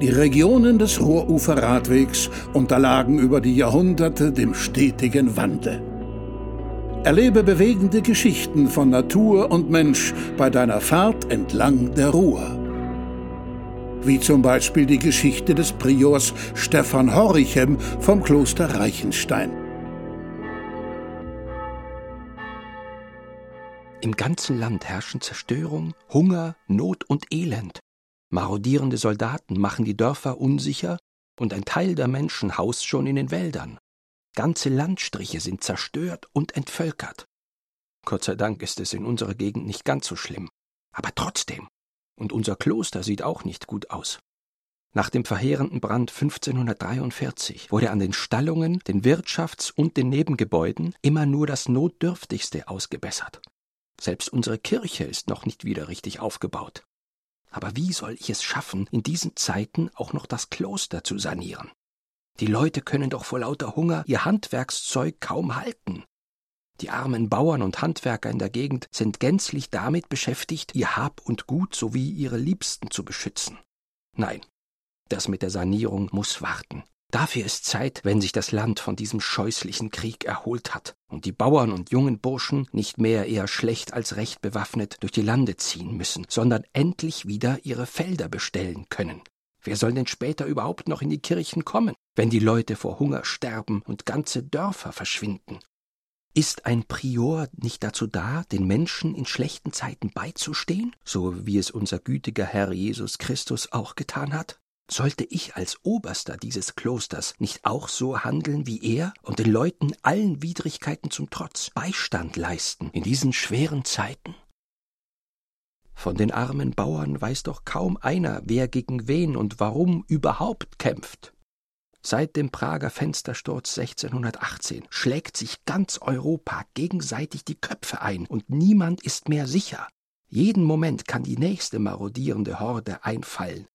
Die Regionen des Ruhruferradwegs unterlagen über die Jahrhunderte dem stetigen Wandel. Erlebe bewegende Geschichten von Natur und Mensch bei deiner Fahrt entlang der Ruhr. Wie zum Beispiel die Geschichte des Priors Stefan Horichem vom Kloster Reichenstein. Im ganzen Land herrschen Zerstörung, Hunger, Not und Elend. Marodierende Soldaten machen die Dörfer unsicher und ein Teil der Menschen haust schon in den Wäldern. Ganze Landstriche sind zerstört und entvölkert. Gott sei Dank ist es in unserer Gegend nicht ganz so schlimm. Aber trotzdem. Und unser Kloster sieht auch nicht gut aus. Nach dem verheerenden Brand 1543 wurde an den Stallungen, den Wirtschafts- und den Nebengebäuden immer nur das Notdürftigste ausgebessert. Selbst unsere Kirche ist noch nicht wieder richtig aufgebaut. Aber wie soll ich es schaffen, in diesen Zeiten auch noch das Kloster zu sanieren? Die Leute können doch vor lauter Hunger ihr Handwerkszeug kaum halten. Die armen Bauern und Handwerker in der Gegend sind gänzlich damit beschäftigt, ihr Hab und Gut sowie ihre Liebsten zu beschützen. Nein, das mit der Sanierung muss warten. Dafür ist Zeit, wenn sich das Land von diesem scheußlichen Krieg erholt hat und die Bauern und jungen Burschen nicht mehr eher schlecht als recht bewaffnet durch die Lande ziehen müssen, sondern endlich wieder ihre Felder bestellen können. Wer soll denn später überhaupt noch in die Kirchen kommen, wenn die Leute vor Hunger sterben und ganze Dörfer verschwinden? Ist ein Prior nicht dazu da, den Menschen in schlechten Zeiten beizustehen, so wie es unser gütiger Herr Jesus Christus auch getan hat? Sollte ich als Oberster dieses Klosters nicht auch so handeln wie er und den Leuten allen Widrigkeiten zum Trotz Beistand leisten in diesen schweren Zeiten? Von den armen Bauern weiß doch kaum einer, wer gegen wen und warum überhaupt kämpft. Seit dem Prager Fenstersturz 1618 schlägt sich ganz Europa gegenseitig die Köpfe ein und niemand ist mehr sicher. Jeden Moment kann die nächste marodierende Horde einfallen,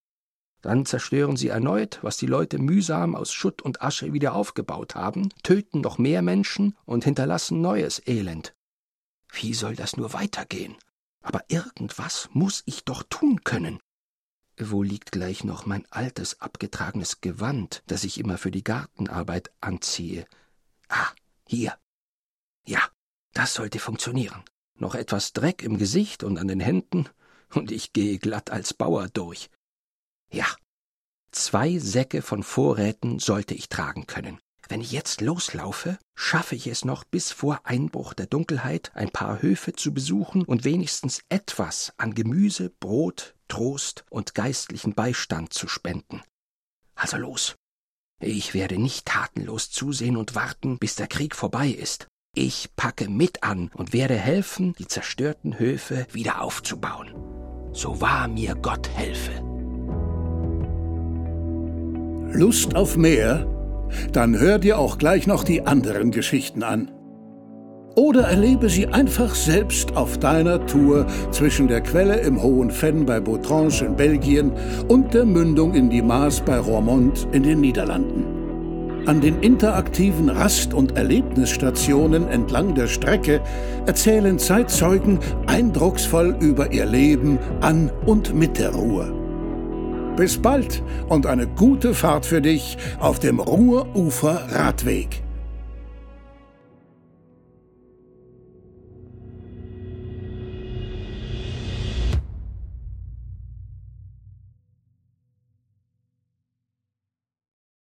dann zerstören sie erneut, was die Leute mühsam aus Schutt und Asche wieder aufgebaut haben, töten noch mehr Menschen und hinterlassen neues Elend. Wie soll das nur weitergehen? Aber irgendwas muss ich doch tun können. Wo liegt gleich noch mein altes, abgetragenes Gewand, das ich immer für die Gartenarbeit anziehe? Ah, hier. Ja, das sollte funktionieren. Noch etwas Dreck im Gesicht und an den Händen, und ich gehe glatt als Bauer durch. Ja, zwei Säcke von Vorräten sollte ich tragen können. Wenn ich jetzt loslaufe, schaffe ich es noch bis vor Einbruch der Dunkelheit, ein paar Höfe zu besuchen und wenigstens etwas an Gemüse, Brot, Trost und geistlichen Beistand zu spenden. Also los. Ich werde nicht tatenlos zusehen und warten, bis der Krieg vorbei ist. Ich packe mit an und werde helfen, die zerstörten Höfe wieder aufzubauen. So wahr mir Gott helfe. Lust auf mehr? Dann hör dir auch gleich noch die anderen Geschichten an. Oder erlebe sie einfach selbst auf deiner Tour zwischen der Quelle im Hohen Fenn bei Bautrange in Belgien und der Mündung in die Maas bei Roermond in den Niederlanden. An den interaktiven Rast- und Erlebnisstationen entlang der Strecke erzählen Zeitzeugen eindrucksvoll über ihr Leben an und mit der Ruhr. Bis bald und eine gute Fahrt für dich auf dem Ruhrufer Radweg.